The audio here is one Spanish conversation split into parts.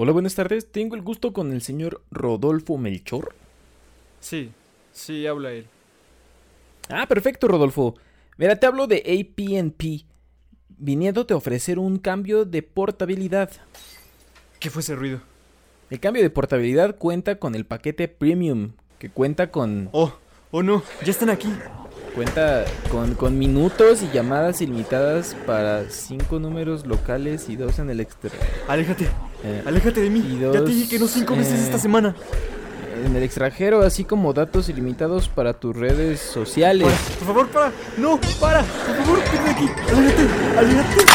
Hola, buenas tardes. Tengo el gusto con el señor Rodolfo Melchor. Sí, sí, habla él. Ah, perfecto, Rodolfo. Mira, te hablo de APP, viniéndote a ofrecer un cambio de portabilidad. ¿Qué fue ese ruido? El cambio de portabilidad cuenta con el paquete Premium, que cuenta con... Oh, oh no, ya están aquí. Cuenta con, con minutos y llamadas ilimitadas para cinco números locales y dos en el exterior. Aléjate, Eh, aléjate de mí. Ya te dije que no cinco veces eh, esta semana. en el extranjero, así como datos ilimitados para tus redes sociales. Para, por favor, para. No, para. Por favor, de aquí. Aléjate, aléjate.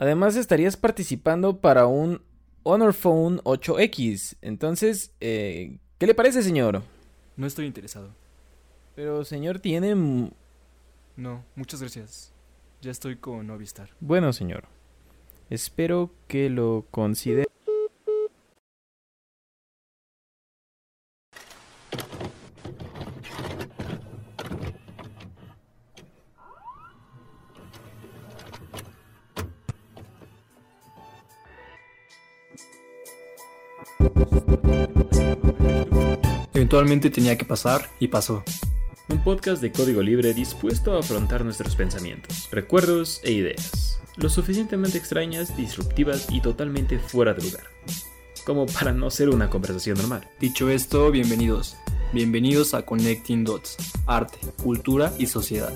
Además estarías participando para un Honor Phone 8X. Entonces, eh, ¿qué le parece, señor? No estoy interesado. Pero, señor, tiene... No, muchas gracias. Ya estoy con Novistar. Bueno, señor. Espero que lo considere. Eventualmente tenía que pasar y pasó. Un podcast de código libre dispuesto a afrontar nuestros pensamientos, recuerdos e ideas. Lo suficientemente extrañas, disruptivas y totalmente fuera de lugar. Como para no ser una conversación normal. Dicho esto, bienvenidos. Bienvenidos a Connecting Dots, arte, cultura y sociedad.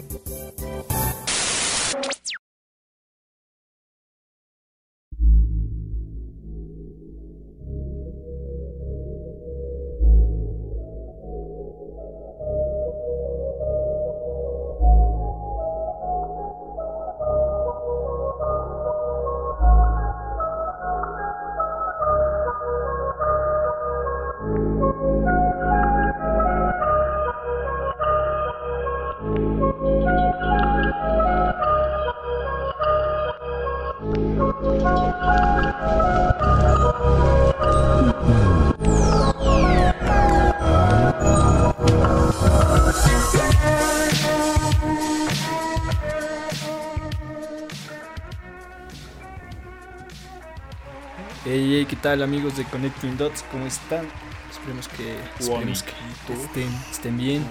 Tal amigos de Connecting Dots? ¿Cómo están? Esperemos que, esperemos que estén, estén bien.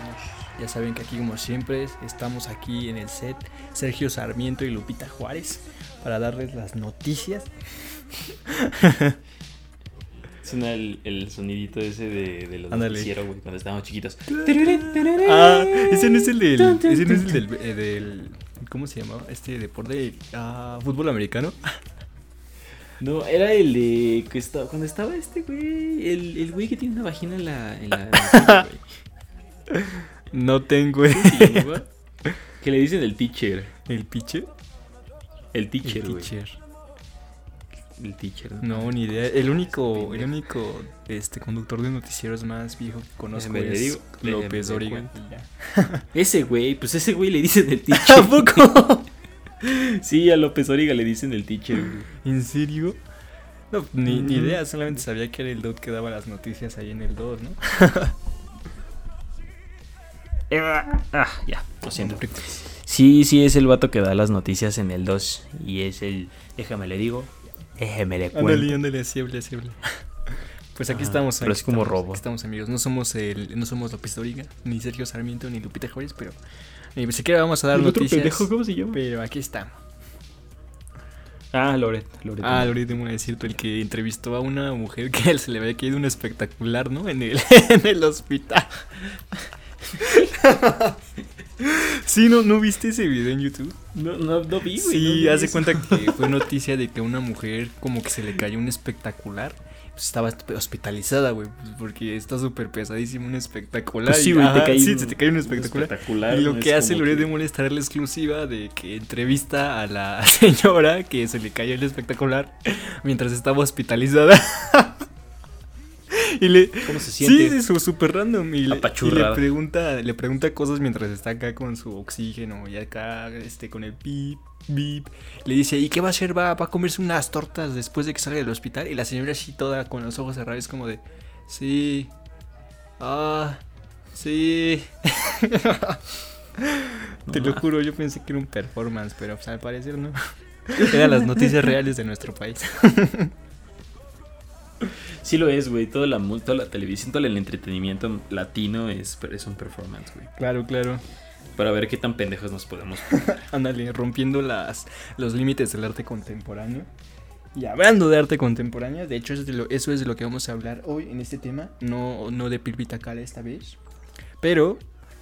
Ya saben que aquí como siempre estamos aquí en el set Sergio Sarmiento y Lupita Juárez para darles las noticias. Suena el, el sonidito ese de, de los noticieros, güey, cuando estábamos chiquitos. Ah, ese no es el del, ese no es el del, eh, del- ¿cómo se llamaba? Este deporte, ah, fútbol americano. No, era el de que estaba, cuando estaba este güey, el, el güey que tiene una vagina en la... En la en güey. No tengo que le dicen el teacher. el piche. El teacher, El güey. teacher. El teacher. No, ni idea. El único, el único este conductor de noticieros más viejo que conozco es digo, López Dóriga. Ese güey, pues ese güey le dicen el teacher. ¿A poco? Sí, a López Origa le dicen el teacher, güey. ¿En serio? No, ni, ni Ujú. idea, solamente sabía que era el dude que daba las noticias ahí en el 2, ¿no? Ah, ya, lo siento. Sí, sí, es el vato que da las noticias en el 2. Y es el. Déjame le digo. Déjame le cuento. Ándale, ándale, así hable, así hable. Pues aquí Ajá, estamos. pero aquí es como estamos, robo. aquí estamos amigos. No somos el, no somos López Dóriga, ni Sergio Sarmiento, ni Lupita Juárez, pero ni siquiera vamos a dar ¿El otro noticias. pendejo cómo se llama? Pero aquí estamos. Ah, Loret. Loret. Ah, ahorita voy a decirte, el que entrevistó a una mujer que se le había caído un espectacular, ¿no? En el, en el hospital. sí, ¿no, ¿no viste ese video en YouTube? No, no, no vi, güey. no Sí, vi hace eso. cuenta que fue noticia de que una mujer como que se le cayó un espectacular. Pues estaba hospitalizada, güey, pues porque está súper pesadísimo un espectacular. Pues sí, güey, te cae sí, un- se te cae un un espectacular. espectacular, Y lo no que hace Loret que- de molestar la exclusiva de que entrevista a la señora que se le cayó el espectacular mientras estaba hospitalizada. y le ¿Cómo se siente? sí, su- súper random. Y le, y le pregunta, le pregunta cosas mientras está acá con su oxígeno y acá este con el pip, bip. Le dice, ¿y qué va a hacer? ¿Va, va a comerse unas tortas después de que salga del hospital? Y la señora así toda con los ojos cerrados como de, sí. Ah. Sí. Te lo juro, yo pensé que era un performance, pero pues, al parecer no. Eran las noticias reales de nuestro país. Sí lo es, güey. Toda la, toda la televisión, todo el entretenimiento latino es, es un performance, güey. Claro, claro. Para ver qué tan pendejos nos podemos Ándale, rompiendo las, los límites del arte contemporáneo. Y hablando de arte contemporáneo, de hecho eso es de lo, eso es de lo que vamos a hablar hoy en este tema. No, no de Pilpita Cala esta vez. Pero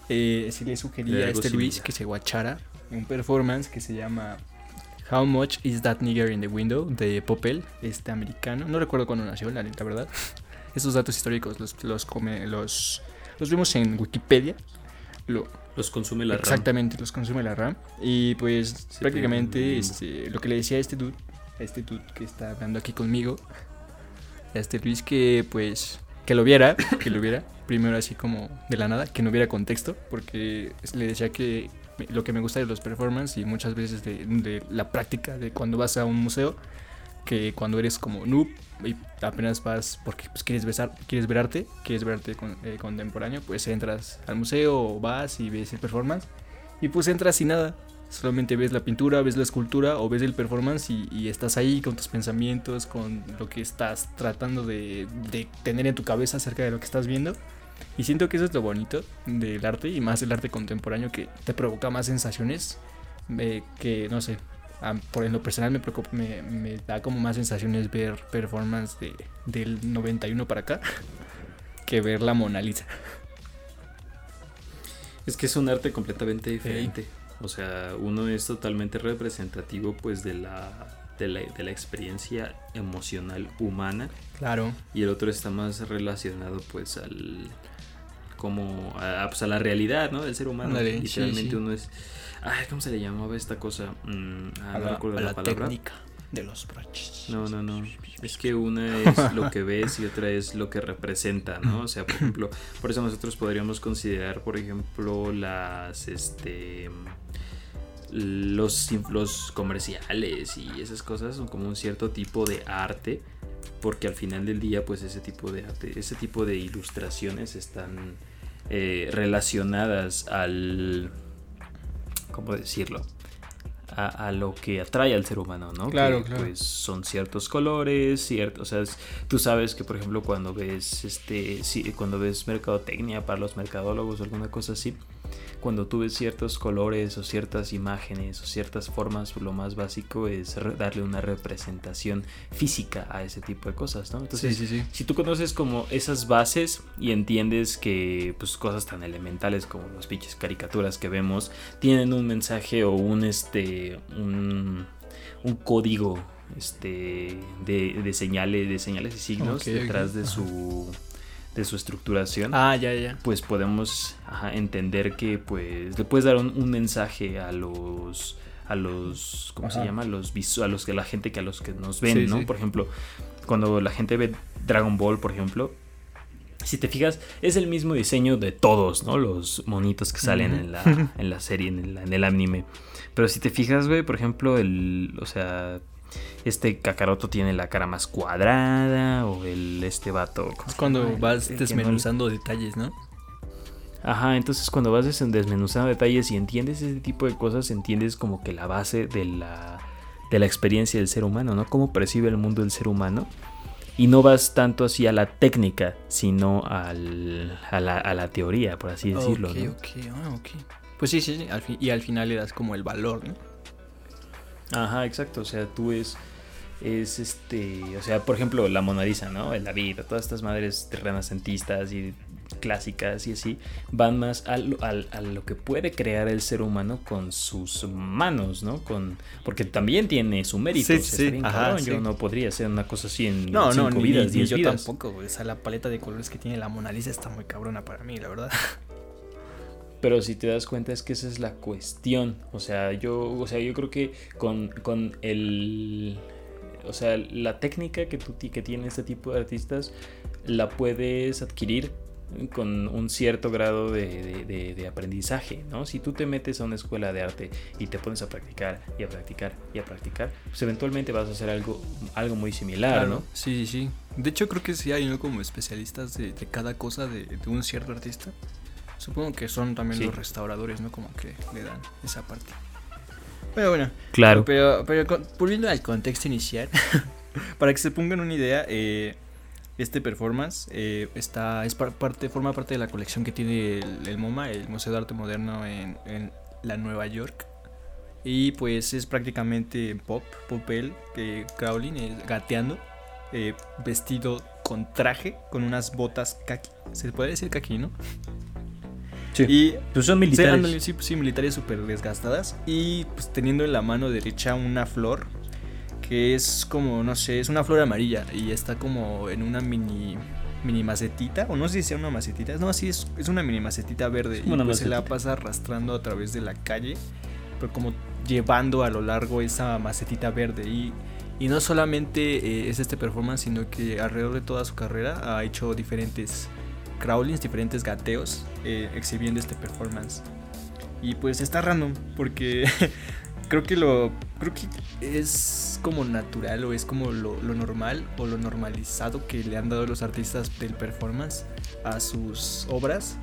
eh, sí le sugerí De a este Luis que se guachara un performance que se llama How Much Is That Nigger in the Window de Popel, este americano. No recuerdo cuándo nació, la neta, verdad. Esos datos históricos los, los, come- los, los vimos en Wikipedia. Lo, Los consume la RAM. Exactamente, los consume la RAM. Y pues prácticamente este, lo que le decía a este dude, a este dude que está hablando aquí conmigo, a este Luis que pues que lo viera, que lo viera, primero así como de la nada, que no hubiera contexto, porque le decía que lo que me gusta de los performances y muchas veces de, de la práctica de cuando vas a un museo, que cuando eres como noob y apenas vas porque pues, quieres, besar, quieres ver arte, quieres ver arte con- eh, contemporáneo, pues entras al museo o vas y ves el performance y pues entras sin nada. Solamente ves la pintura, ves la escultura o ves el performance y, y estás ahí con tus pensamientos, con lo que estás tratando de, de tener en tu cabeza acerca de lo que estás viendo. Y siento que eso es lo bonito del arte y más del arte contemporáneo que te provoca más sensaciones eh, que, no sé, a- por en lo personal me, preocupa- me, me da como más sensaciones ver performance de, del 91 para acá que ver la Mona Lisa. Es que es un arte completamente diferente. O sea, uno es totalmente representativo pues de la, de la, de la experiencia emocional humana Claro. y el otro está más relacionado pues al como a, pues, a la realidad, ¿no? Del ser humano. Sí, Literalmente sí. uno es ay, ¿cómo se le llamaba esta cosa? Mm, ah, a no la, recuerdo a la, la palabra. técnica de los broches. No, no, no. Es que una es lo que ves y otra es lo que representa, ¿no? O sea, por ejemplo, por eso nosotros podríamos considerar, por ejemplo, las, este, los, los comerciales y esas cosas son como un cierto tipo de arte, porque al final del día, pues ese tipo de arte, ese tipo de ilustraciones están eh, relacionadas al, ¿cómo decirlo? A, a lo que atrae al ser humano, ¿no? Claro, Que, claro. Pues son ciertos colores, ciertos, o sea, es- tú sabes que por ejemplo cuando ves este, sí, cuando ves mercadotecnia para los mercadólogos o alguna cosa así, cuando tú ves ciertos colores o ciertas imágenes o ciertas formas, lo más básico es darle una representación física a ese tipo de cosas, ¿no? Entonces, sí, sí, sí. si tú conoces como esas bases y entiendes que pues cosas tan elementales como las pinches caricaturas que vemos tienen un mensaje o un este un, un código este de, de señales de señales y signos detrás de su de su estructuración Ah, ya, ya. pues podemos ajá, entender que pues le puedes dar un, un mensaje a los a los cómo se llama a los a los que la gente que a los que nos ven Sí, no sí. por ejemplo cuando la gente ve Dragon Ball por ejemplo si te fijas es el mismo diseño de todos no los monitos que salen en la en la serie en el, en el anime. Pero si te fijas güey por ejemplo el o sea este Kakaroto tiene la cara más cuadrada o el este vato ¿cómo Es cuando llama? Vas el que no- desmenuzando detalles, ¿no? Ajá, entonces cuando vas des- desmenuzando detalles y entiendes ese tipo de cosas, entiendes como que la base de la, de la experiencia del ser humano, ¿no? Cómo percibe el mundo el ser humano. Y no vas tanto así a la técnica, sino al, a, la, a la teoría, por así decirlo, ok, ¿no? ok, ah, ok. Pues sí, sí, sí, al y al final le das como el valor, ¿no? Ajá, exacto. O sea, tú es, es este, o sea, por ejemplo, la Mona Lisa, ¿no? El David, todas estas madres renacentistas y clásicas y así, van más a lo, al- a lo que puede crear el ser humano con sus manos, ¿no? Con, porque también tiene su mérito. Sí, sí, ajá, sí. Yo no podría hacer una cosa así en No, no, cinco ni, vidas, ni- ni diez yo vidas. tampoco. O sea, la paleta de colores que tiene la Mona Lisa está muy cabrona para mí, la verdad. Pero si te das cuenta es que esa es la cuestión. O sea, yo, o sea, yo creo que con, con el. O sea, la técnica que, tú, que tiene este tipo de artistas la puedes adquirir con un cierto grado de, de- de- de aprendizaje, ¿no? Si tú te metes a una escuela de arte y te pones a practicar y a practicar y a practicar, pues eventualmente vas a hacer algo, algo muy similar, ¿no? Sí, sí, sí. De hecho, creo que sí hay ¿no? como especialistas de, de cada cosa de, de un cierto artista. Supongo que son también Sí. los restauradores, ¿no? Como que le dan esa parte. Pero bueno, Claro. pero, pero con- volviendo al contexto inicial, para que se pongan una idea, eh, este performance eh, está, es par- parte, forma parte de la colección que tiene el, el MoMA, el Museo de Arte Moderno en, en la Nueva York. Y pues es prácticamente pop, popel, que Crowley eh, gateando, eh, vestido con traje, con unas botas kaki. Se puede decir kaki, ¿no? Sí. Y Pues son Sí, militares. ándale, sí, sí, militares súper desgastadas. Y pues teniendo en la mano derecha una flor que es como, no sé, es una flor amarilla y está como en una mini mini macetita, o no sé si sea una macetita, no, sí, es, es una mini macetita verde y pues se la pasa arrastrando a través de la calle, pero como llevando a lo largo esa macetita verde y, y no solamente eh, es este performance, sino que alrededor de toda su carrera ha hecho diferentes crawlings, diferentes gateos eh, exhibiendo este performance. Y pues está random porque creo que lo creo que es como natural o es como lo, lo normal o lo normalizado que le han dado los artistas del performance a sus obras,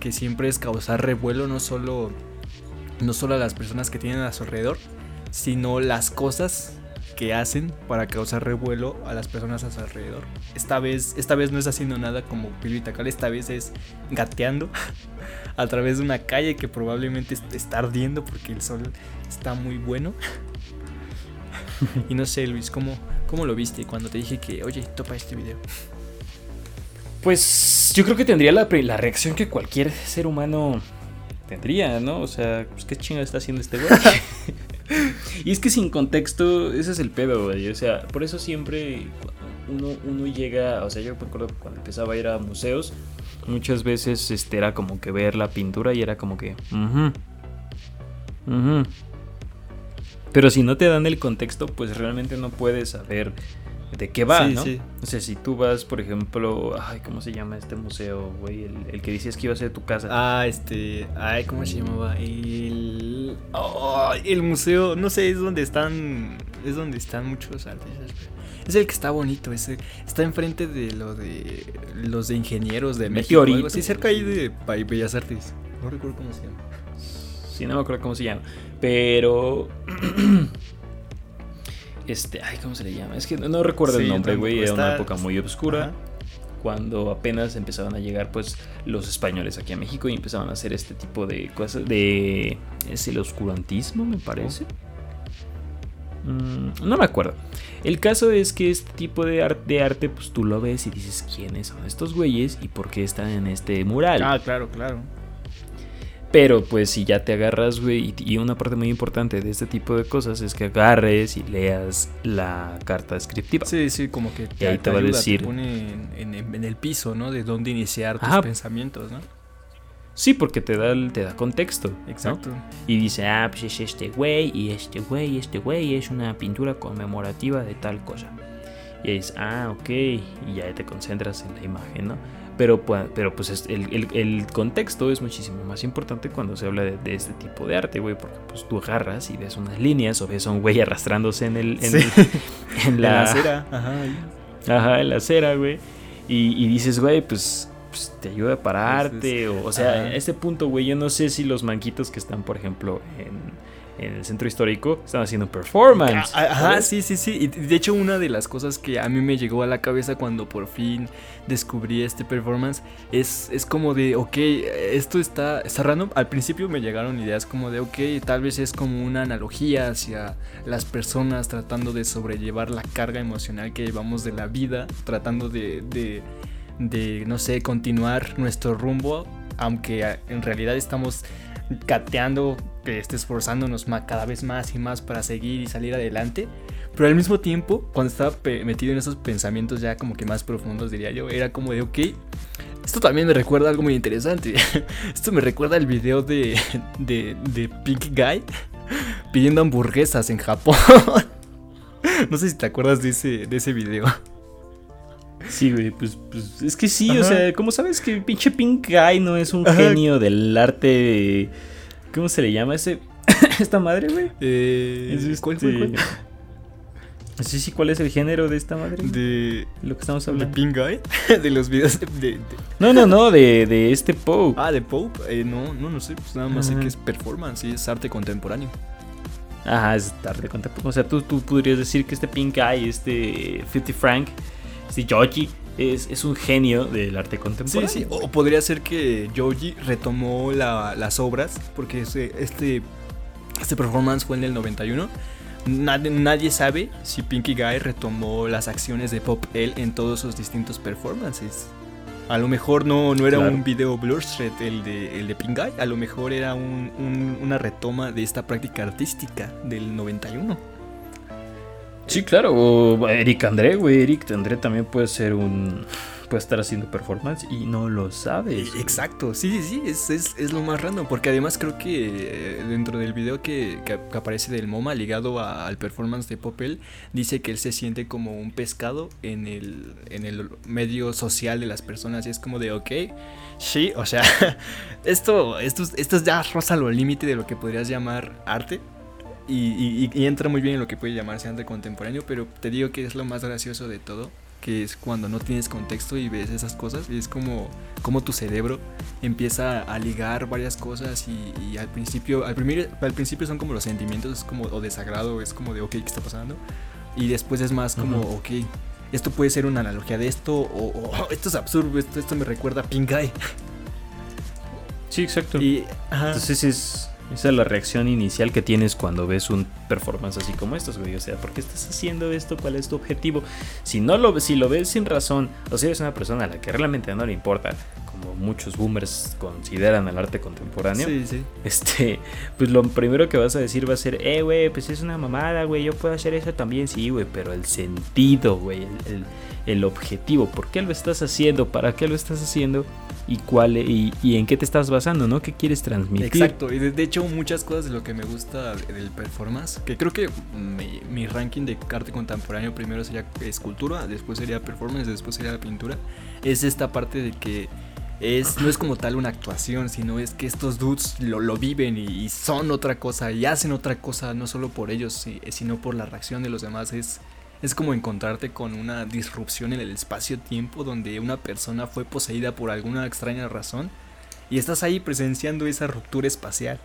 que siempre es causar revuelo no solo no solo a las personas que tienen a su alrededor, sino las cosas que hacen para causar revuelo a las personas a su alrededor. Esta vez, esta vez no es haciendo nada como Pilo y Tacal, esta vez es gateando a través de una calle que probablemente est- está ardiendo porque el sol está muy bueno. y no sé, Luis, ¿cómo, ¿cómo lo viste cuando te dije que, oye, topa este video? Pues yo creo que tendría la, la reacción que cualquier ser humano tendría, ¿no? O sea, pues qué chinga está haciendo este güey. y es que sin contexto, ese es el pedo, güey. O sea, por eso siempre uno, uno llega, o sea, yo me acuerdo que cuando empezaba a ir a museos, muchas veces este, era como que ver la pintura y era como que... Pero si no te dan el contexto, pues realmente no puedes saber de qué va, Sí, ¿no? sí. O sea, si tú vas, por ejemplo, ay, ¿cómo se llama este museo, güey? El, el que decías que iba a ser tu casa. Ah, este. Ay, ¿cómo se llamaba? El. oh, el museo. No sé, es donde están. Es donde están muchos artistas. Es el que está bonito. Ese, está enfrente de lo de. Los de ingenieros de México. Meteorito. Algo así, cerca ahí de Bellas Artes. No recuerdo cómo se llama. Sí, no me acuerdo cómo se llama. Pero. Este, ay, ¿cómo se le llama? Es que no, no recuerdo el nombre, güey. Era una época muy oscura. Ajá. Cuando apenas empezaban a llegar, pues, los españoles aquí a México y empezaban a hacer este tipo de cosas. De. Es el oscurantismo, me parece. Mm, no me acuerdo. El caso es que este tipo de arte, pues tú lo ves y dices quiénes son estos güeyes y por qué están en este mural. Ah, claro, claro. Pero pues si ya te agarras, güey, y, una parte muy importante de este tipo de cosas es que agarres y leas la carta descriptiva. Sí, sí, como que Y ahí te va a decir- pone en, en- en el piso, ¿no? De dónde iniciar tus Ajá. pensamientos, ¿no? Sí, porque te da, te da contexto. ¿no? Exacto. Y dice, ah, pues es este güey, y este güey, y este güey es una pintura conmemorativa de tal cosa. Y es, ah, ok, y ya te concentras en la imagen, ¿no? Pero, pero pues es- el, el- el contexto es muchísimo más importante cuando se habla de, de este tipo de arte, güey, porque pues tú agarras y ves unas líneas o ves a un güey arrastrándose en, el, en, Sí. en En la, la acera. Ajá. Ajá, en la acera, güey. Y, y dices, güey, pues, pues, te ayuda a pararte. O, o sea, a este punto, güey, yo no sé si los manquitos que están, por ejemplo, en, en el centro histórico están haciendo performance. Ah, Ajá, sí, sí, sí. Y de hecho, una de las cosas que a mí me llegó a la cabeza cuando por fin descubrí este performance es, es como de, ok, esto está, está random. Al principio me llegaron ideas como de, ok, tal vez es como una analogía hacia las personas tratando de sobrellevar la carga emocional que llevamos de la vida, tratando de, de, de no sé, continuar nuestro rumbo, aunque en realidad estamos cateando, esté esforzándonos cada vez más y más para seguir y salir adelante. Pero al mismo tiempo, cuando estaba metido en esos pensamientos ya como que más profundos, diría yo, era como de, ok, esto también me recuerda algo muy interesante. esto me recuerda el video de, de, de Pink Guy pidiendo hamburguesas en Japón. no sé si te acuerdas de ese, de ese video. Sí, güey, pues, pues, es que sí, o sea, como sabes que pinche Pink Guy no es un Ajá. genio del arte. ¿Cómo se le llama ese? Esta madre, güey. Eh, Es ¿Cuál este- fue? cuál? Sí, sí, ¿cuál es el género de esta madre? De. Lo que estamos ¿De hablando. Pink Guy? de los videos de. de- de- No, no, no, de, de este Pope. Ah, de Pope. Eh, no, no, no sé. Pues nada más sé Ajá. que es performance y es arte contemporáneo. Ajá, es tarde con O sea, tú, tú podrías decir que este Pink Eye, este 50 Frank, este Joji, es, es un genio del arte Sí, contemporáneo. sí. O podría ser que Joji retomó la- las obras. Porque ese- este. Este performance fue en el 91. Nadie, nadie sabe si Pinky Guy retomó las acciones de Pop L en todos sus distintos performances. A lo mejor no, no era Claro. un video Blurstred el de, el de Pink Guy, a lo mejor era un- un- una retoma de esta práctica artística del 91. Sí, claro. Eric André, güey. Eric André también puede ser un. Puede estar haciendo performance y no lo sabes. Exacto, sí, sí, sí, es, es, es lo más random, porque además creo que eh, dentro del video que, que- aparece del MoMA ligado al performance de Popel, dice que él se siente como un pescado en el, en el medio social de las personas y es como de, ok, sí, o sea, esto, esto, esto ya roza lo límite de lo que podrías llamar arte. Y, y- y entra muy bien en lo que puede llamarse arte contemporáneo, pero te digo que es lo más gracioso de todo, que es cuando no tienes contexto y ves esas cosas, y es como, como tu cerebro empieza a ligar varias cosas y, y al principio al, primer- al principio son como los sentimientos, es como o desagrado, es como de ok, ¿qué está pasando? Y después es más como Ujú. ok, esto puede ser una analogía de esto o, o, "Oh, esto es absurdo, esto, esto me recuerda a Pink Eye. Sí, exacto. Y, ajá. Entonces es, esa es la reacción inicial que tienes cuando ves un performance así como estos. O sea, ¿por qué estás haciendo esto? ¿Cuál es tu objetivo? Si no lo si lo ves sin razón, o sea, eres una persona a la que realmente no le importa, como muchos boomers consideran al arte contemporáneo, Sí, sí. este, pues lo primero que vas a decir va a ser, eh, güey, pues es una mamada, güey, yo puedo hacer eso también, sí, güey, pero el sentido, güey, el, el- el objetivo, ¿por qué lo estás haciendo? ¿Para qué lo estás haciendo? ¿Y cuál, y, y en qué te estás basando, no? ¿Qué quieres transmitir? Exacto, y de, de hecho muchas cosas de lo que me gusta de- del performance, que creo que mi, mi ranking de arte contemporáneo primero sería escultura, después sería performance, después sería pintura, es esta parte de que no es como tal una actuación, sino es que estos dudes lo, lo viven y, son otra cosa y hacen otra cosa, no solo por ellos, si- sino por la reacción de los demás. Es, es como encontrarte con una disrupción en el espacio-tiempo donde una persona fue poseída por alguna extraña razón y estás ahí presenciando esa ruptura espacial.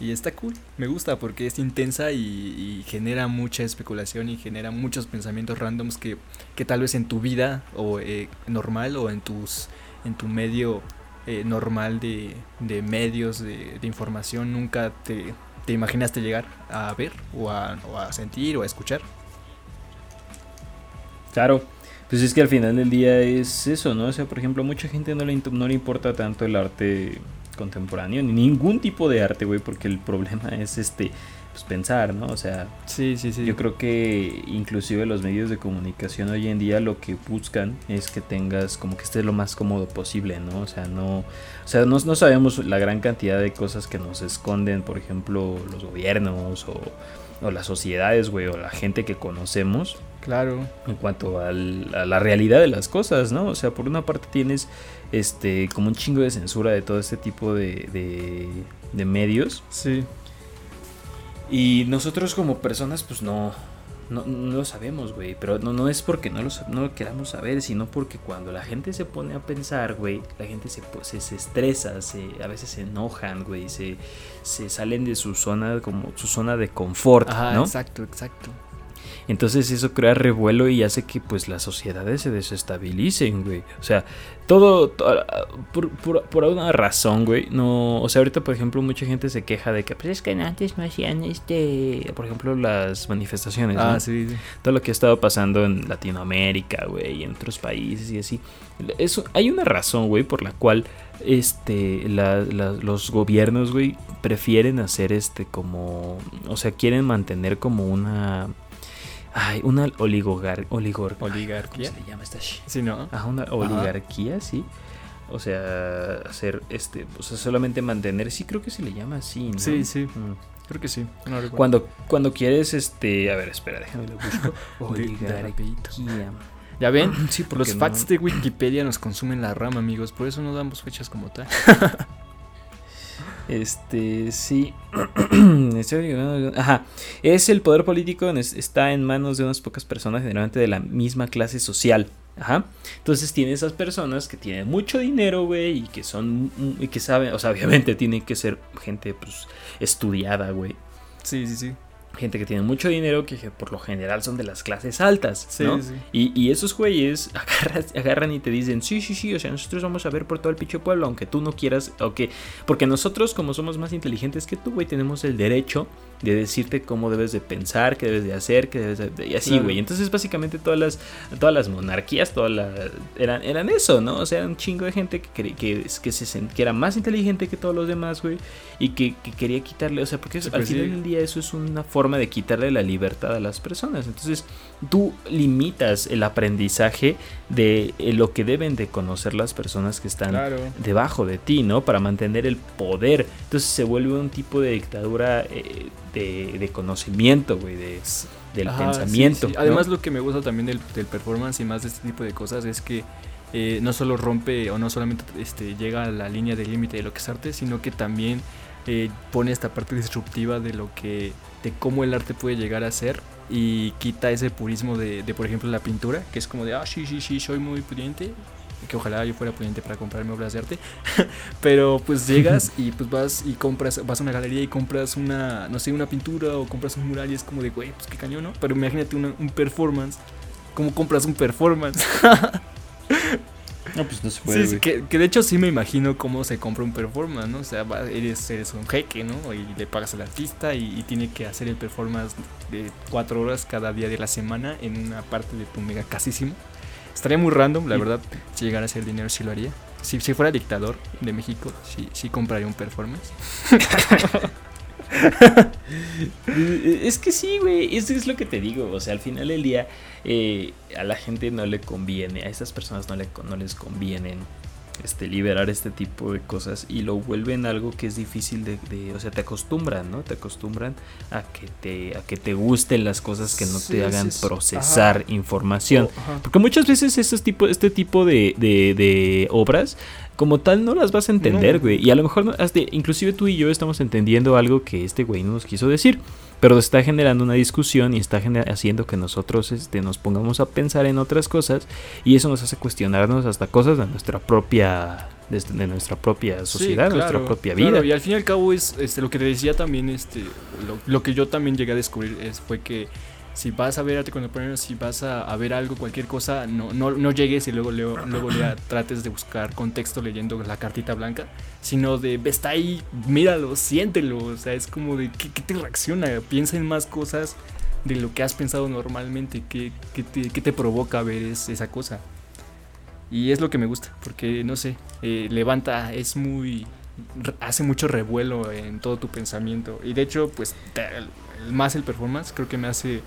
Y está cool, me gusta porque es intensa y, y genera mucha especulación y genera muchos pensamientos randoms que, que tal vez en tu vida o eh, normal o en tus en tu medio eh, normal de, de medios de, información nunca te, te imaginaste llegar a ver o a, o a sentir o a escuchar. Claro, pues es que al final del día es eso, ¿no? O sea, por ejemplo, a mucha gente no le, no le importa tanto el arte contemporáneo, ni ningún tipo de arte, güey, porque el problema es este, pues pensar, ¿no? O sea, Sí, sí, sí. yo creo que inclusive los medios de comunicación hoy en día lo que buscan es que tengas como que estés lo más cómodo posible, ¿no? O sea, no, o sea, no, no sabemos la gran cantidad de cosas que nos esconden, por ejemplo, los gobiernos o, o las sociedades, güey, o la gente que conocemos Claro. en cuanto al- a la realidad de las cosas, ¿no? O sea, por una parte tienes este como un chingo de censura de todo este tipo de, de, de medios Sí. Y nosotros como personas pues no no, no lo sabemos, güey, pero no, no es porque no lo, no lo queramos saber, sino porque cuando la gente se pone a pensar, güey, la gente se, se, se estresa, se, a veces se enojan, güey, se, se salen de su zona, como su zona de confort, Ajá, ¿no? exacto, exacto. Entonces eso crea revuelo y hace que pues las sociedades se desestabilicen, güey. O sea, todo, to- por, por, por alguna razón, güey. No, o sea, ahorita por ejemplo mucha gente se queja de que pues es que antes no hacían este, por ejemplo, las manifestaciones, Ah, ¿no? sí, sí. Todo lo que ha estado pasando en Latinoamérica, güey, y en otros países y así. Eso, hay una razón, güey, por la cual este la- la- los gobiernos, güey, prefieren hacer este como, o sea, quieren mantener como una ay, una oligogar oligor Oligarquía. ¿Cómo se le llama esta shit? Sí, ¿no? Ajá, una oligarquía, sí. O sea, hacer este, o sea, solamente mantener, sí creo que se le llama así, ¿no? Sí, sí. Mm. Creo que sí. No. Cuando, cuando quieres, este, a ver, espera, déjame lo busco. Oligarquía. ¿Ya ven? Sí, porque Los no- facts de Wikipedia nos consumen la rama, amigos. Por eso no damos fechas como tal. Este, sí. Ajá. Es el poder político, está en manos de unas pocas personas, generalmente de la misma clase social. Ajá. Entonces tiene esas personas que tienen mucho dinero, güey, y que son, y que saben, o sea, obviamente tienen que ser gente, pues, estudiada, güey. Sí, sí, sí gente que tiene mucho dinero que por lo general son de las clases altas, ¿no? Y, esos güeyes agarran, y te dicen, sí, sí, sí, o sea, nosotros vamos a ver por todo el pinche pueblo, aunque tú no quieras, o que, porque nosotros como somos más inteligentes que tú, güey, tenemos el derecho de decirte cómo debes de pensar, qué debes de hacer, qué debes de... Y así, güey. Entonces, básicamente todas las, todas las monarquías, todas las... Eran, eran eso, ¿no? O sea, un chingo de gente que, que, que, se, que era más inteligente que todos los demás, güey. Y que, quería quitarle, o sea, porque al pues final del día eso es una forma de quitarle la libertad a las personas. Entonces, tú limitas el aprendizaje de eh, lo que deben de conocer las personas que están debajo de ti, ¿no? Para mantener el poder. Entonces se vuelve un tipo de dictadura eh, de, conocimiento, güey, de, del pensamiento. Además, lo que me gusta también del, performance y más de este tipo de cosas es que eh, no solo rompe o no solamente este, llega a la línea del límite de lo que es arte, sino que también pone esta parte disruptiva de lo que de cómo el arte puede llegar a ser y quita ese purismo de, por ejemplo, la pintura, que es como de, ah, sí, sí, sí, soy muy pudiente, que ojalá yo fuera pudiente para comprarme obras de arte, pero pues llegas y pues vas y compras, vas a una galería y compras una, no sé, una pintura o compras un mural y es como de, güey, pues qué cañón, ¿no? Pero imagínate un performance, ¿cómo compras un performance? No, pues no se puede. Sí, que, de hecho sí me imagino cómo se compra un performance, ¿no? O sea, eres, eres un jeque, ¿no? Y le pagas al artista y, tiene que hacer el performance de cuatro horas cada día de la semana en una parte de tu mega casísimo. Estaría muy random, la verdad, si llegara a ser dinero sí lo haría. Si, si fuera dictador de México, sí, sí compraría un performance. es que sí, güey, eso es lo que te digo. O sea, al final del día, eh, a la gente no le conviene, a esas personas no, le, no les convienen este, liberar este tipo de cosas y lo vuelven algo que es difícil de, o sea, te acostumbran, ¿no? Te acostumbran a que te, a que te gusten las cosas que no te hagan procesar información. Oh, Porque muchas veces este tipo, este tipo de, de, de obras como tal no las vas a entender, güey. Y a lo mejor, hasta, inclusive tú y yo estamos entendiendo algo que este güey no nos quiso decir. Pero está generando una discusión y está haciendo que nosotros este, nos pongamos a pensar en otras cosas. Y eso nos hace cuestionarnos hasta cosas de nuestra propia de, nuestra propia sociedad, nuestra propia vida. y al fin y al cabo es este, lo que te decía también, este, lo, lo que yo también llegué a descubrir es, fue que si vas a ver arte contemporáneo, si vas a, ver algo, cualquier cosa, no, no, no llegues y luego, luego, luego trates de buscar contexto leyendo la cartita blanca, sino de, está ahí, míralo, siéntelo, o sea, es como de, ¿qué, te reacciona? Piensa en más cosas de lo que has pensado normalmente, ¿qué, te, te, provoca ver esa cosa? Y es lo que me gusta, porque, no sé, eh, levanta, es muy hace mucho revuelo en todo tu pensamiento. Y de hecho, pues más el performance creo que me hace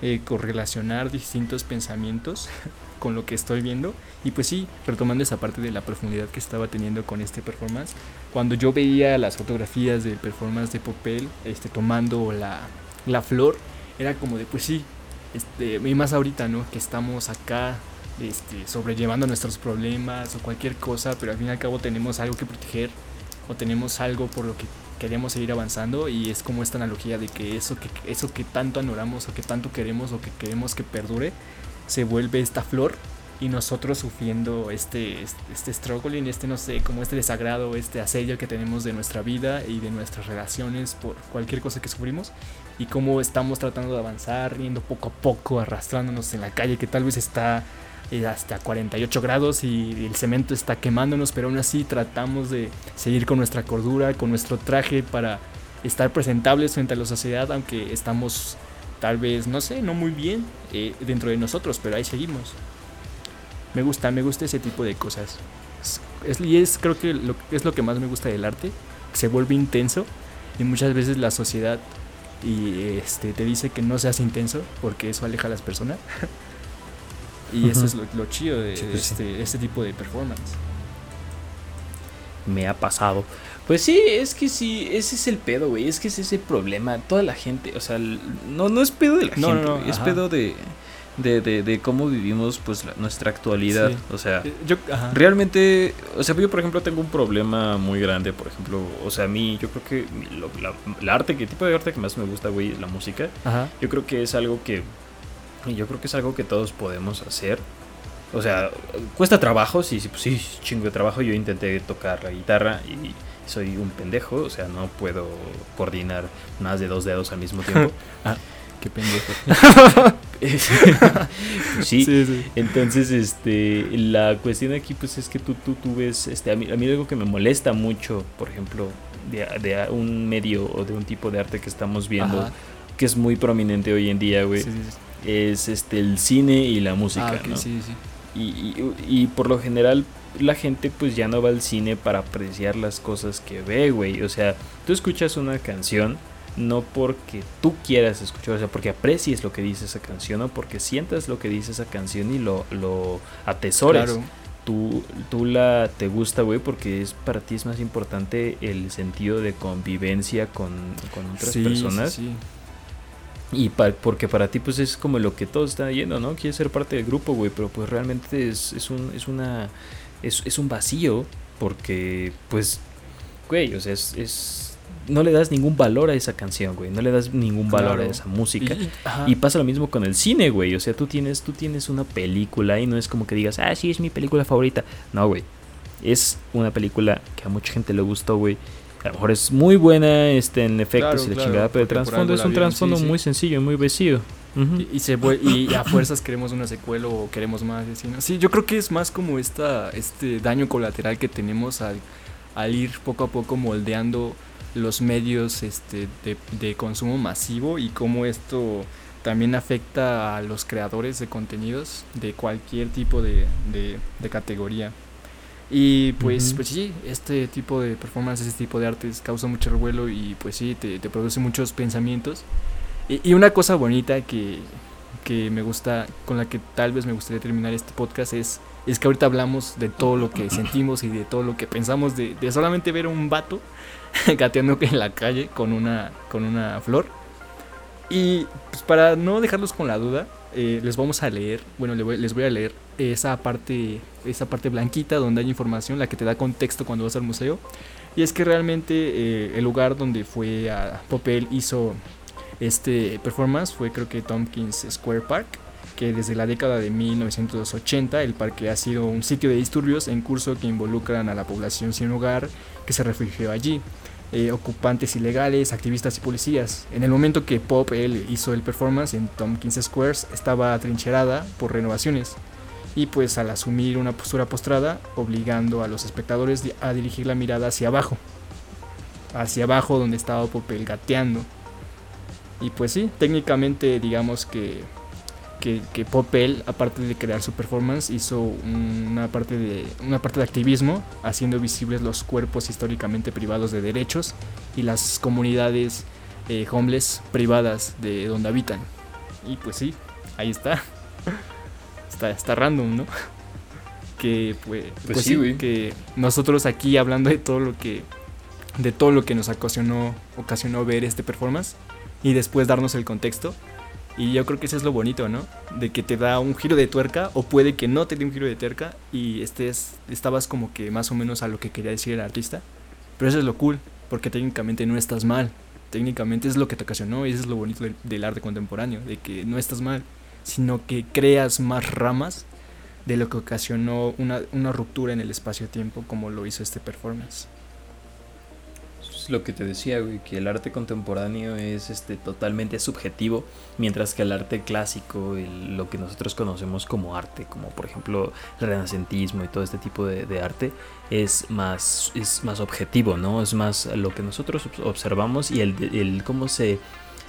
eh, correlacionar distintos pensamientos con lo que estoy viendo. Y pues sí, retomando esa parte de la profundidad que estaba teniendo con este performance, cuando yo veía las fotografías del performance de Popel este, tomando la, la flor, era como de, pues sí, este, y más ahorita, ¿no? Que estamos acá este, sobrellevando nuestros problemas o cualquier cosa, pero al fin y al cabo tenemos algo que proteger o tenemos algo por lo que queremos seguir avanzando y es como esta analogía de que eso que, eso que tanto anoramos o que tanto queremos o que queremos que perdure se vuelve esta flor y nosotros sufriendo este, este, struggling, este no sé, como este desagrado, este asedio que tenemos de nuestra vida y de nuestras relaciones por cualquier cosa que sufrimos y cómo estamos tratando de avanzar, yendo poco a poco, arrastrándonos en la calle que tal vez está eh, hasta 48 grados y el cemento está quemándonos, pero aún así tratamos de seguir con nuestra cordura, con nuestro traje para estar presentables frente a la sociedad, aunque estamos tal vez, no sé, no muy bien eh, dentro de nosotros, pero ahí seguimos. Me gusta, me gusta ese tipo de cosas. Es, y es creo que lo, es lo que más me gusta del arte, se vuelve intenso y muchas veces la sociedad y este te dice que no seas intenso porque eso aleja a las personas. Y eso es lo, chido de pues este, este, tipo de performance. Me ha pasado. Pues sí, es que sí, ese es el pedo, güey. Es que ese es el problema. Toda la gente, o sea, no, no es pedo de la gente, es pedo de, de, de, cómo vivimos pues nuestra actualidad. O sea, eh, yo, realmente, o sea, yo por ejemplo tengo un problema muy grande, por ejemplo, o sea, a mí yo creo que la, arte, ¿qué tipo de arte que más me gusta, güey? La música. Yo creo que es algo que, yo creo que es algo que todos podemos hacer. O sea, cuesta trabajo, sí, sí, pues sí, chingo de trabajo. Yo intenté tocar la guitarra y soy un pendejo, o sea, no puedo coordinar más de dos dedos al mismo tiempo. ah. Qué pendejo. sí, sí, entonces este la cuestión aquí pues es que tú, tú, tú ves, este, a mí, a mí algo que me molesta mucho, por ejemplo, de, de un medio o de un tipo de arte que estamos viendo, que es muy prominente hoy en día, güey, es este el cine y la música, ah, ¿no? Y, y, y por lo general la gente pues ya no va al cine para apreciar las cosas que ve, güey. O sea, tú escuchas una canción no porque tú quieras escuchar, o sea, porque aprecies lo que dice esa canción, o porque sientas lo que dice esa canción y lo, lo atesores. Tú, tú la te gusta, güey, porque es para ti es más importante el sentido de convivencia con, otras personas. Sí, Y porque para ti pues es como lo que todos están yendo, ¿no? Quieres ser parte del grupo, güey, pero pues realmente es, es, un, es una... Es, es un vacío porque pues, güey, o sea, es no le das ningún valor a esa canción, güey. No le das ningún valor a esa música. Y, pasa lo mismo con el cine, güey. O sea, tú tienes, tú tienes una película y no es como que digas, ah, sí, es mi película favorita. No, güey. Es una película que a mucha gente le gustó, güey. A lo mejor es muy buena este, en efectos y la chingada, pero el trasfondo es un trasfondo muy sencillo, muy vacío. y, se y a fuerzas queremos una secuela o queremos más. Sí, yo creo que es más como esta, este daño colateral que tenemos al, al ir poco a poco moldeando los medios este, de, consumo masivo y cómo esto también afecta a los creadores de contenidos de cualquier tipo de, categoría. Y pues, pues sí, este tipo de performance, este tipo de artes causa mucho revuelo y pues sí, te, produce muchos pensamientos. Y, una cosa bonita que, que, me gusta, con la que tal vez me gustaría terminar este podcast es, es que ahorita hablamos de todo lo que sentimos y de todo lo que pensamos de, de solamente ver un vato gateando en la calle con una, con una flor. Y pues para no dejarlos con la duda, eh, les vamos a leer, bueno, les voy, a leer esa parte, esa parte blanquita donde hay información, la que te da contexto cuando vas al museo. Y es que realmente eh, el lugar donde fue a Popel hizo este performance fue creo que Tompkins Square Park, que desde la década de 1980 el parque ha sido un sitio de disturbios en curso que involucran a la población sin hogar que se refugió allí. Eh, ocupantes ilegales, activistas y policías. En el momento que Pop él hizo el performance en Tompkins Squares estaba atrincherada por renovaciones y pues al asumir una postura postrada obligando a los espectadores a dirigir la mirada hacia abajo, hacia abajo donde estaba Popel gateando. Y pues sí, técnicamente digamos que que, que Popel, aparte de crear su performance, hizo una parte, de, una parte de activismo, haciendo visibles los cuerpos históricamente privados de derechos y las comunidades eh, homeless privadas de donde habitan. Y pues sí, ahí está. está, está random, ¿no? que pues, pues, pues sí, que nosotros aquí hablando de todo lo que de todo lo que nos ocasionó ocasionó ver este performance y después darnos el contexto y yo creo que eso es lo bonito, ¿no? De que te da un giro de tuerca o puede que no te dé un giro de tuerca y estés, estabas como que más o menos a lo que quería decir el artista. Pero eso es lo cool, porque técnicamente no estás mal. Técnicamente es lo que te ocasionó y es lo bonito del, arte contemporáneo, de que no estás mal, sino que creas más ramas de lo que ocasionó una, una ruptura en el espacio-tiempo como lo hizo este performance lo que te decía, güey, que el arte contemporáneo es este totalmente subjetivo, mientras que el arte clásico, lo que nosotros conocemos como arte, como por ejemplo el renacentismo y todo este tipo de, arte, es más, es más objetivo, ¿no? Es más lo que nosotros observamos y el, el cómo se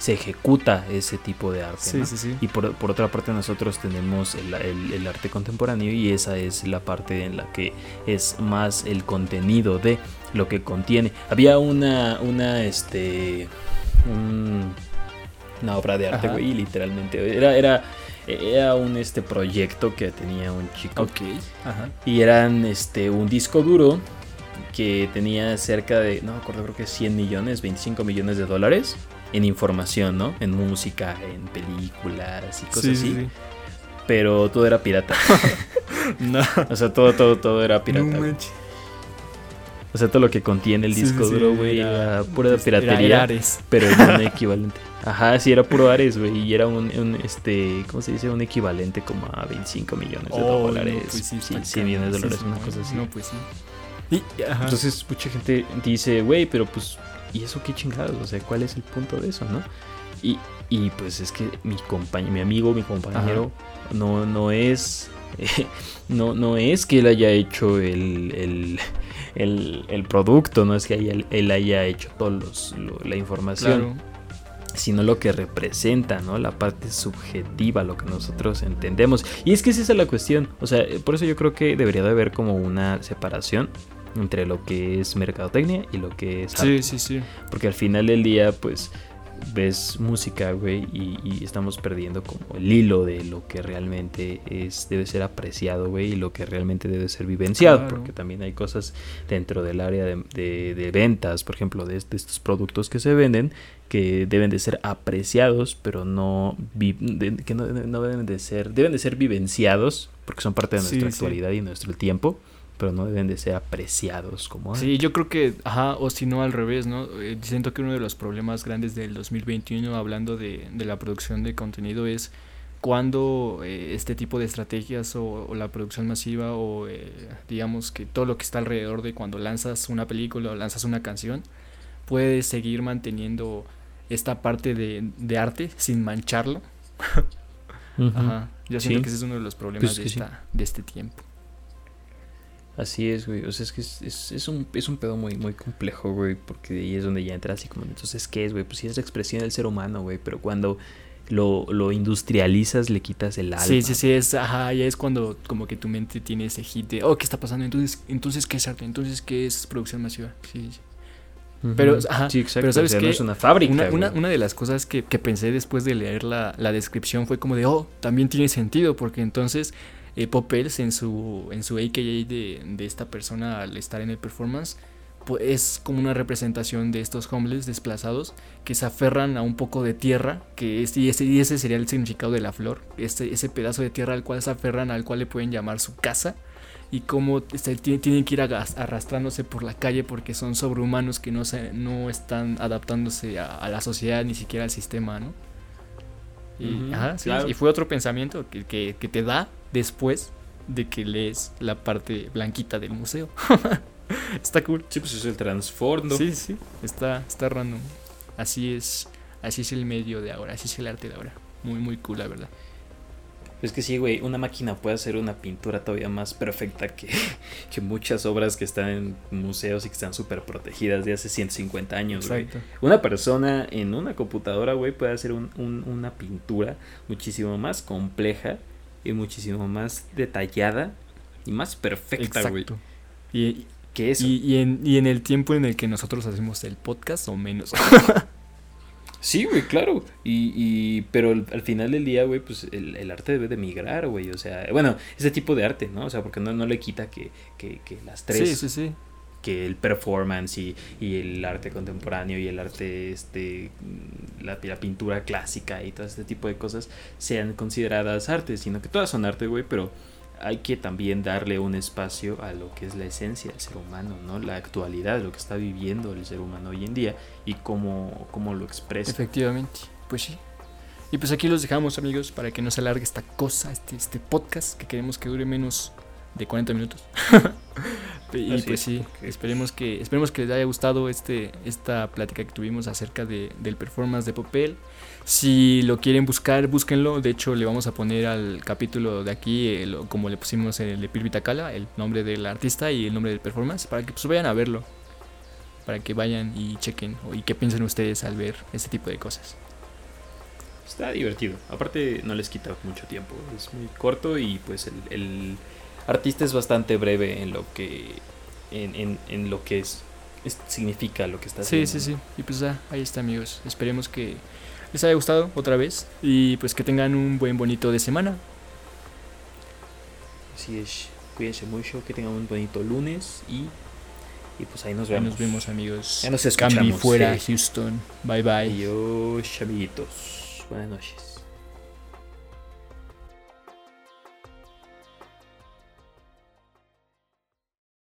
se ejecuta ese tipo de arte. Y por, otra parte nosotros tenemos el, arte contemporáneo y esa es la parte en la que es más el contenido de lo que contiene. Había una, una, este, una obra de arte, güey, literalmente. Era, era, era un este proyecto que tenía un chico. Ok. Y eran este un disco duro que tenía cerca de, no me acuerdo, creo que 100 millones, 25 millones de dólares en información, ¿no? En música, en películas y cosas así. pero todo era pirata. no. O sea, todo, todo, todo era pirata. o sea, todo lo que contiene el disco duro, güey, era, pura piratería. pero era un equivalente. Ajá, sí, era puro Ares, güey. Y era un, este, ¿cómo se dice? Un equivalente como a 25 millones de oh, dólares. pues sí, 100 millones de dólares, una cosa así. No, pues sí. Entonces, mucha gente dice, güey, pero pues, ¿y eso qué chingados? O sea, ¿cuál es el punto de eso, no? Y, y pues es que mi compañero, mi amigo, mi compañero, no, no es. no, no es que él haya hecho el, el, el, producto, no es que él haya hecho toda la información sino lo que representa, ¿no? La parte subjetiva, lo que nosotros entendemos. Y es que esa es la cuestión, o sea, por eso yo creo que debería de haber como una separación entre lo que es mercadotecnia y lo que es arte. Sí, sí, sí. Porque al final del día, pues ves música, güey, y, estamos perdiendo como el hilo de lo que realmente es, debe ser apreciado, güey, y lo que realmente debe ser vivenciado, porque también hay cosas dentro del área de, ventas, por ejemplo, de, estos productos que se venden, que deben de ser apreciados, pero no, que no, deben de ser, deben de ser vivenciados, porque son parte de nuestra actualidad y nuestro tiempo pero no deben de ser apreciados como Sí, yo creo que, ajá, o si no al revés, ¿no? Eh, siento que uno de los problemas grandes del 2021, hablando de, de la producción de contenido, es cuando eh, este tipo de estrategias o, la producción masiva o eh, digamos que todo lo que está alrededor de cuando lanzas una película o lanzas una canción, puede seguir manteniendo esta parte de, de arte sin mancharlo. Ajá. Yo siento que ese es uno de los problemas pues de, esta, de este tiempo. Así es, güey. O sea, es que es, es, un, es un pedo muy, muy complejo, güey. Porque ahí es donde ya entra así como, entonces, ¿qué es, güey? Pues sí es la expresión del ser humano, güey. Pero cuando lo, lo, industrializas, le quitas el alma. Sí, sí, sí. Es, ajá, ya es cuando como que tu mente tiene ese hit de, oh, ¿qué está pasando? Entonces, entonces ¿qué es arte? Entonces, ¿qué es producción masiva? Sí, sí. Pero, ajá, sí, pero sabes que es una fábrica. Una, una, una, de las cosas que, que pensé después de leer la, la descripción fue como de, oh, también tiene sentido, porque entonces eh, Popels en su, en su AKA de, de, esta persona al estar en el performance, pues es como una representación de estos homeless desplazados que se aferran a un poco de tierra, que es, y, ese, y ese sería el significado de la flor, este, ese pedazo de tierra al cual se aferran, al cual le pueden llamar su casa, y cómo este, tienen que ir arrastrándose por la calle porque son sobrehumanos que no, se, no están adaptándose a, la sociedad ni siquiera al sistema, ¿no? Y, y fue otro pensamiento que, que, que te da después de que lees la parte blanquita del museo. está cool. Sí, pues es el transformo. Sí, sí, está, está random. Así es, así es el medio de ahora, así es el arte de ahora. Muy, muy cool, la verdad. Es que sí, güey, una máquina puede hacer una pintura todavía más perfecta que, que muchas obras que están en museos y que están súper protegidas de hace 150 años, güey. Una persona en una computadora, güey, puede hacer un, una pintura muchísimo más compleja y muchísimo más detallada y más perfecta, güey. Y, que eso. Y, en, y en el tiempo en el que nosotros hacemos el podcast o menos. Sí, güey, claro. Y, y pero al, final del día, güey, pues el, arte debe de migrar, güey. O sea, bueno, ese tipo de arte, ¿no? O sea, porque no, no le quita que, que, que las tres. Sí, sí, sí. Que el performance y, y, el arte contemporáneo y el arte, este, la, la, pintura clásica y todo este tipo de cosas sean consideradas artes, sino que todas son arte, güey, pero hay que también darle un espacio a lo que es la esencia del ser humano, ¿no? La actualidad, lo que está viviendo el ser humano hoy en día y cómo, cómo lo expresa. Efectivamente, pues sí. Y pues aquí los dejamos amigos para que no se alargue esta cosa, este, este podcast que queremos que dure menos de 40 minutos. y pues sí, esperemos que, esperemos que les haya gustado este, esta plática que tuvimos acerca de, del performance de Popel. Si lo quieren buscar, búsquenlo. De hecho, le vamos a poner al capítulo de aquí, como le pusimos en el de Pirvitacala, el nombre del artista y el nombre del performance, para que pues vayan a verlo. Para que vayan y chequen y qué piensan ustedes al ver este tipo de cosas. Está divertido. Aparte, no les quita mucho tiempo. Es muy corto y pues el, artista es bastante breve en lo que en, en, lo que es, significa lo que está haciendo. Sí, sí, sí. Y pues ahí está, amigos. Esperemos que les haya gustado otra vez y pues que tengan un buen bonito de semana. Así es, cuídense mucho, que tengan un bonito lunes y, y pues ahí nos vemos. Ahí nos vemos amigos. Ya nos escuchamos. fuera Houston. Bye bye. Adiós amiguitos. Buenas noches.